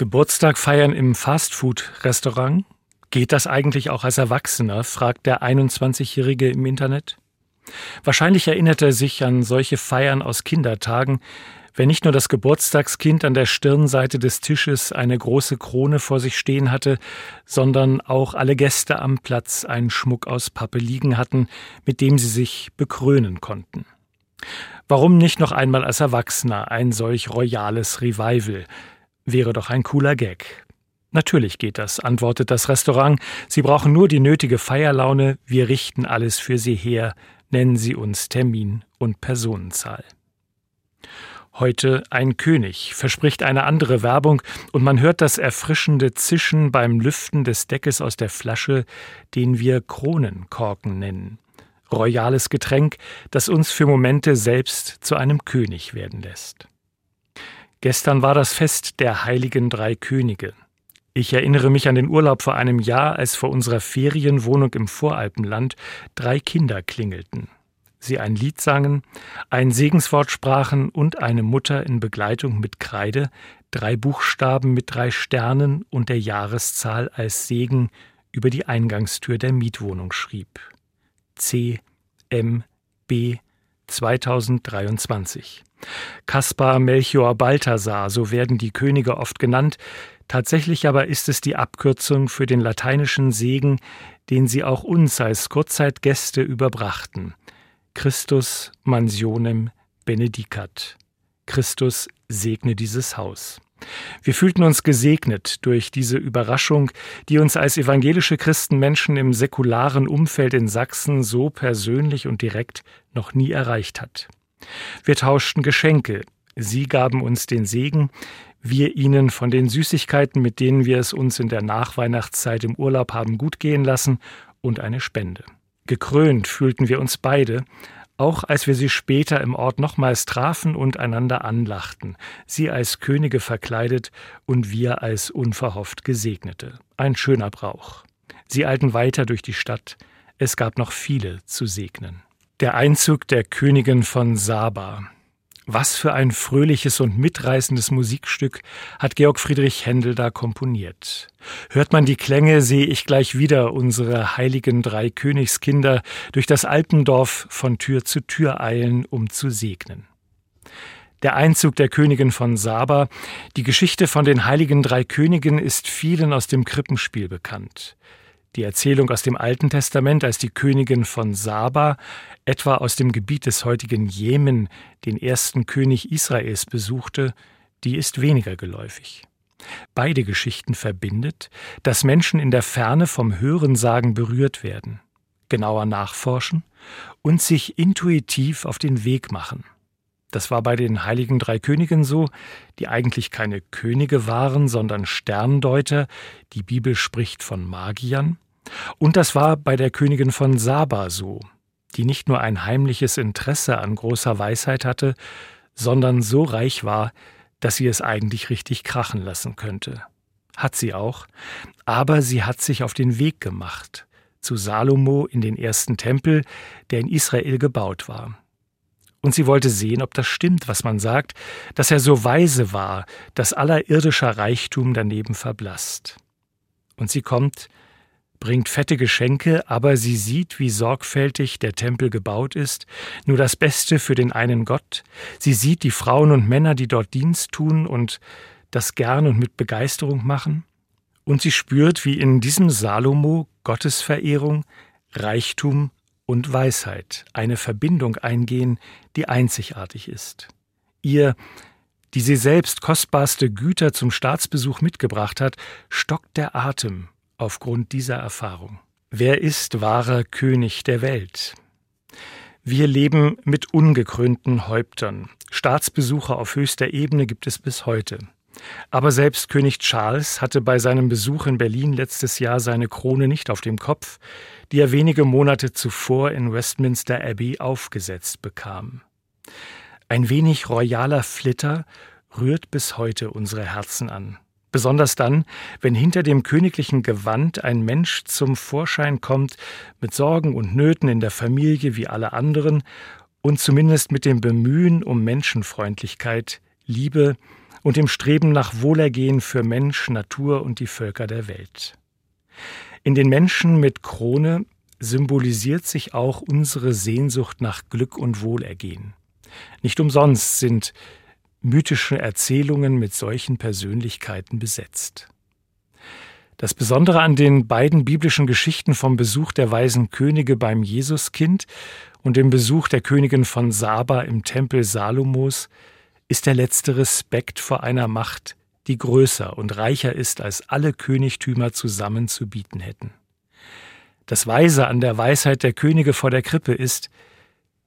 Geburtstag feiern im Fastfood-Restaurant? Geht das eigentlich auch als Erwachsener? fragt der 21-Jährige im Internet. Wahrscheinlich erinnert er sich an solche Feiern aus Kindertagen, wenn nicht nur das Geburtstagskind an der Stirnseite des Tisches eine große Krone vor sich stehen hatte, sondern auch alle Gäste am Platz einen Schmuck aus Pappe liegen hatten, mit dem sie sich bekrönen konnten. Warum nicht noch einmal als Erwachsener ein solch royales Revival? Wäre doch ein cooler Gag. Natürlich geht das, antwortet das Restaurant. Sie brauchen nur die nötige Feierlaune, wir richten alles für Sie her, nennen Sie uns Termin und Personenzahl. Heute ein König, verspricht eine andere Werbung, und man hört das erfrischende Zischen beim Lüften des Deckes aus der Flasche, den wir Kronenkorken nennen. Royales Getränk, das uns für Momente selbst zu einem König werden lässt. Gestern war das Fest der heiligen drei Könige. Ich erinnere mich an den Urlaub vor einem Jahr, als vor unserer Ferienwohnung im Voralpenland drei Kinder klingelten sie ein Lied sangen, ein Segenswort sprachen und eine Mutter in Begleitung mit Kreide drei Buchstaben mit drei Sternen und der Jahreszahl als Segen über die Eingangstür der Mietwohnung schrieb. C M B 2023. Kaspar Melchior Balthasar, so werden die Könige oft genannt, tatsächlich aber ist es die Abkürzung für den lateinischen Segen, den sie auch uns als Kurzzeitgäste überbrachten. Christus mansionem benedicat. Christus segne dieses Haus. Wir fühlten uns gesegnet durch diese Überraschung, die uns als evangelische Christenmenschen im säkularen Umfeld in Sachsen so persönlich und direkt noch nie erreicht hat. Wir tauschten Geschenke, Sie gaben uns den Segen, wir ihnen von den Süßigkeiten, mit denen wir es uns in der Nachweihnachtszeit im Urlaub haben gut gehen lassen, und eine Spende. Gekrönt fühlten wir uns beide, auch als wir sie später im Ort nochmals trafen und einander anlachten, sie als Könige verkleidet und wir als unverhofft Gesegnete. Ein schöner Brauch. Sie eilten weiter durch die Stadt, es gab noch viele zu segnen. Der Einzug der Königin von Saba, was für ein fröhliches und mitreißendes Musikstück hat Georg Friedrich Händel da komponiert. Hört man die Klänge, sehe ich gleich wieder unsere heiligen drei Königskinder durch das Alpendorf von Tür zu Tür eilen, um zu segnen. Der Einzug der Königin von Saba, die Geschichte von den heiligen drei Königen ist vielen aus dem Krippenspiel bekannt. Die Erzählung aus dem Alten Testament, als die Königin von Saba, etwa aus dem Gebiet des heutigen Jemen, den ersten König Israels besuchte, die ist weniger geläufig. Beide Geschichten verbindet, dass Menschen in der Ferne vom Hörensagen berührt werden, genauer nachforschen und sich intuitiv auf den Weg machen. Das war bei den heiligen drei Königen so, die eigentlich keine Könige waren, sondern Sterndeuter, die Bibel spricht von Magiern, und das war bei der Königin von Saba so, die nicht nur ein heimliches Interesse an großer Weisheit hatte, sondern so reich war, dass sie es eigentlich richtig krachen lassen könnte. Hat sie auch, aber sie hat sich auf den Weg gemacht zu Salomo in den ersten Tempel, der in Israel gebaut war. Und sie wollte sehen, ob das stimmt, was man sagt, dass er so weise war, dass aller irdischer Reichtum daneben verblasst. Und sie kommt, bringt fette Geschenke, aber sie sieht, wie sorgfältig der Tempel gebaut ist, nur das Beste für den einen Gott. Sie sieht die Frauen und Männer, die dort Dienst tun und das gern und mit Begeisterung machen. Und sie spürt, wie in diesem Salomo Gottesverehrung, Reichtum und Weisheit eine Verbindung eingehen, die einzigartig ist. Ihr, die sie selbst kostbarste Güter zum Staatsbesuch mitgebracht hat, stockt der Atem aufgrund dieser Erfahrung. Wer ist wahrer König der Welt? Wir leben mit ungekrönten Häuptern. Staatsbesucher auf höchster Ebene gibt es bis heute. Aber selbst König Charles hatte bei seinem Besuch in Berlin letztes Jahr seine Krone nicht auf dem Kopf, die er wenige Monate zuvor in Westminster Abbey aufgesetzt bekam. Ein wenig royaler Flitter rührt bis heute unsere Herzen an. Besonders dann, wenn hinter dem königlichen Gewand ein Mensch zum Vorschein kommt, mit Sorgen und Nöten in der Familie wie alle anderen und zumindest mit dem Bemühen um Menschenfreundlichkeit, Liebe und dem Streben nach Wohlergehen für Mensch, Natur und die Völker der Welt. In den Menschen mit Krone symbolisiert sich auch unsere Sehnsucht nach Glück und Wohlergehen. Nicht umsonst sind mythische Erzählungen mit solchen Persönlichkeiten besetzt. Das Besondere an den beiden biblischen Geschichten vom Besuch der weisen Könige beim Jesuskind und dem Besuch der Königin von Saba im Tempel Salomos ist der letzte Respekt vor einer Macht, die größer und reicher ist, als alle Königtümer zusammen zu bieten hätten. Das Weise an der Weisheit der Könige vor der Krippe ist,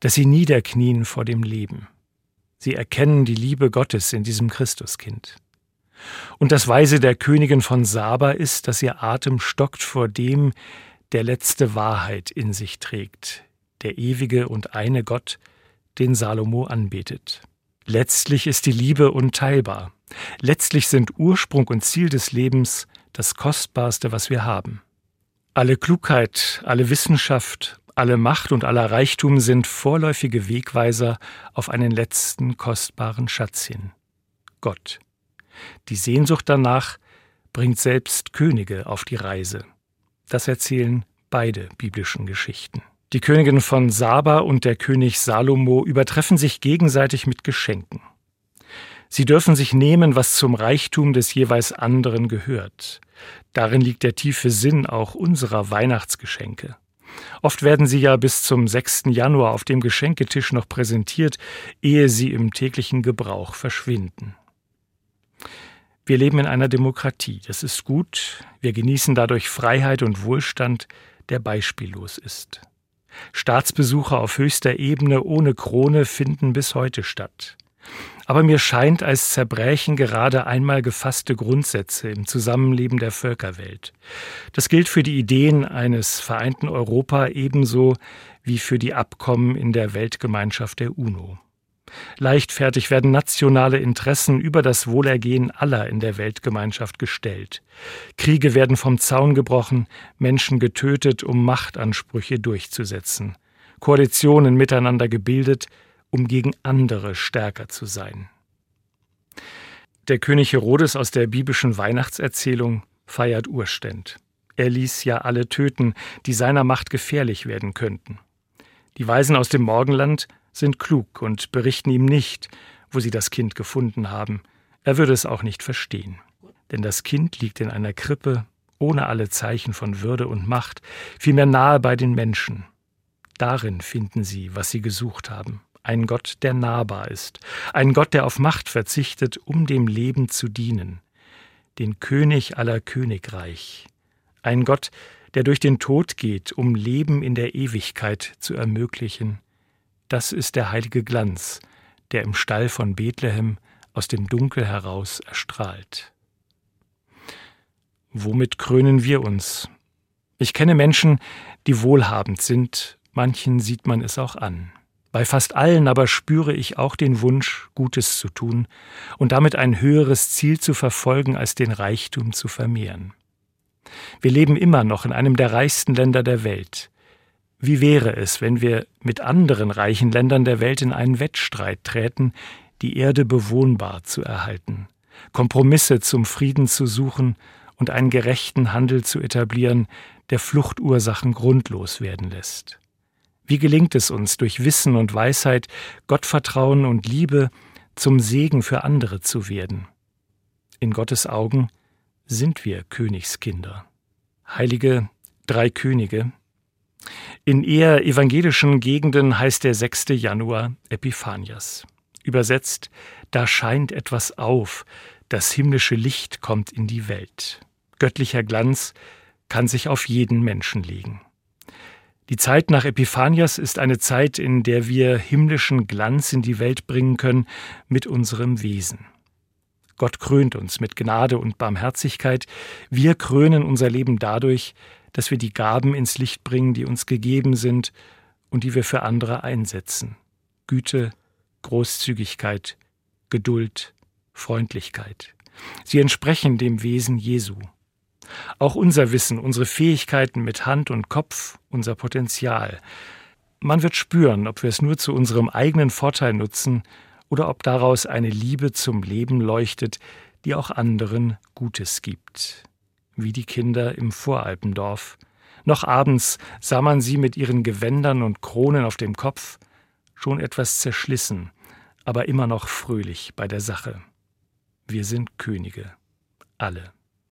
dass sie niederknien vor dem Leben. Sie erkennen die Liebe Gottes in diesem Christuskind. Und das Weise der Königin von Saba ist, dass ihr Atem stockt vor dem, der letzte Wahrheit in sich trägt, der ewige und eine Gott, den Salomo anbetet. Letztlich ist die Liebe unteilbar. Letztlich sind Ursprung und Ziel des Lebens das Kostbarste, was wir haben. Alle Klugheit, alle Wissenschaft, alle Macht und aller Reichtum sind vorläufige Wegweiser auf einen letzten kostbaren Schatz hin. Gott. Die Sehnsucht danach bringt selbst Könige auf die Reise. Das erzählen beide biblischen Geschichten. Die Königin von Saba und der König Salomo übertreffen sich gegenseitig mit Geschenken. Sie dürfen sich nehmen, was zum Reichtum des jeweils anderen gehört. Darin liegt der tiefe Sinn auch unserer Weihnachtsgeschenke. Oft werden sie ja bis zum 6. Januar auf dem Geschenketisch noch präsentiert, ehe sie im täglichen Gebrauch verschwinden. Wir leben in einer Demokratie, das ist gut, wir genießen dadurch Freiheit und Wohlstand, der beispiellos ist. Staatsbesuche auf höchster Ebene ohne Krone finden bis heute statt. Aber mir scheint, als zerbrechen gerade einmal gefasste Grundsätze im Zusammenleben der Völkerwelt. Das gilt für die Ideen eines vereinten Europa ebenso wie für die Abkommen in der Weltgemeinschaft der UNO. Leichtfertig werden nationale Interessen über das Wohlergehen aller in der Weltgemeinschaft gestellt. Kriege werden vom Zaun gebrochen, Menschen getötet, um Machtansprüche durchzusetzen. Koalitionen miteinander gebildet, um gegen andere stärker zu sein. Der König Herodes aus der biblischen Weihnachtserzählung feiert Urständ. Er ließ ja alle töten, die seiner Macht gefährlich werden könnten. Die Weisen aus dem Morgenland sind klug und berichten ihm nicht, wo sie das Kind gefunden haben. Er würde es auch nicht verstehen. Denn das Kind liegt in einer Krippe, ohne alle Zeichen von Würde und Macht, vielmehr nahe bei den Menschen. Darin finden sie, was sie gesucht haben ein Gott, der nahbar ist, ein Gott, der auf Macht verzichtet, um dem Leben zu dienen, den König aller Königreich, ein Gott, der durch den Tod geht, um Leben in der Ewigkeit zu ermöglichen. Das ist der heilige Glanz, der im Stall von Bethlehem aus dem Dunkel heraus erstrahlt. Womit krönen wir uns? Ich kenne Menschen, die wohlhabend sind, manchen sieht man es auch an. Bei fast allen aber spüre ich auch den Wunsch, Gutes zu tun und damit ein höheres Ziel zu verfolgen, als den Reichtum zu vermehren. Wir leben immer noch in einem der reichsten Länder der Welt. Wie wäre es, wenn wir mit anderen reichen Ländern der Welt in einen Wettstreit träten, die Erde bewohnbar zu erhalten, Kompromisse zum Frieden zu suchen und einen gerechten Handel zu etablieren, der Fluchtursachen grundlos werden lässt? Wie gelingt es uns, durch Wissen und Weisheit, Gottvertrauen und Liebe zum Segen für andere zu werden? In Gottes Augen sind wir Königskinder. Heilige drei Könige. In eher evangelischen Gegenden heißt der 6. Januar Epiphanias. Übersetzt, da scheint etwas auf, das himmlische Licht kommt in die Welt. Göttlicher Glanz kann sich auf jeden Menschen legen. Die Zeit nach Epiphanias ist eine Zeit, in der wir himmlischen Glanz in die Welt bringen können mit unserem Wesen. Gott krönt uns mit Gnade und Barmherzigkeit. Wir krönen unser Leben dadurch, dass wir die Gaben ins Licht bringen, die uns gegeben sind und die wir für andere einsetzen. Güte, Großzügigkeit, Geduld, Freundlichkeit. Sie entsprechen dem Wesen Jesu. Auch unser Wissen, unsere Fähigkeiten mit Hand und Kopf, unser Potenzial. Man wird spüren, ob wir es nur zu unserem eigenen Vorteil nutzen oder ob daraus eine Liebe zum Leben leuchtet, die auch anderen Gutes gibt. Wie die Kinder im Voralpendorf. Noch abends sah man sie mit ihren Gewändern und Kronen auf dem Kopf, schon etwas zerschlissen, aber immer noch fröhlich bei der Sache. Wir sind Könige, alle.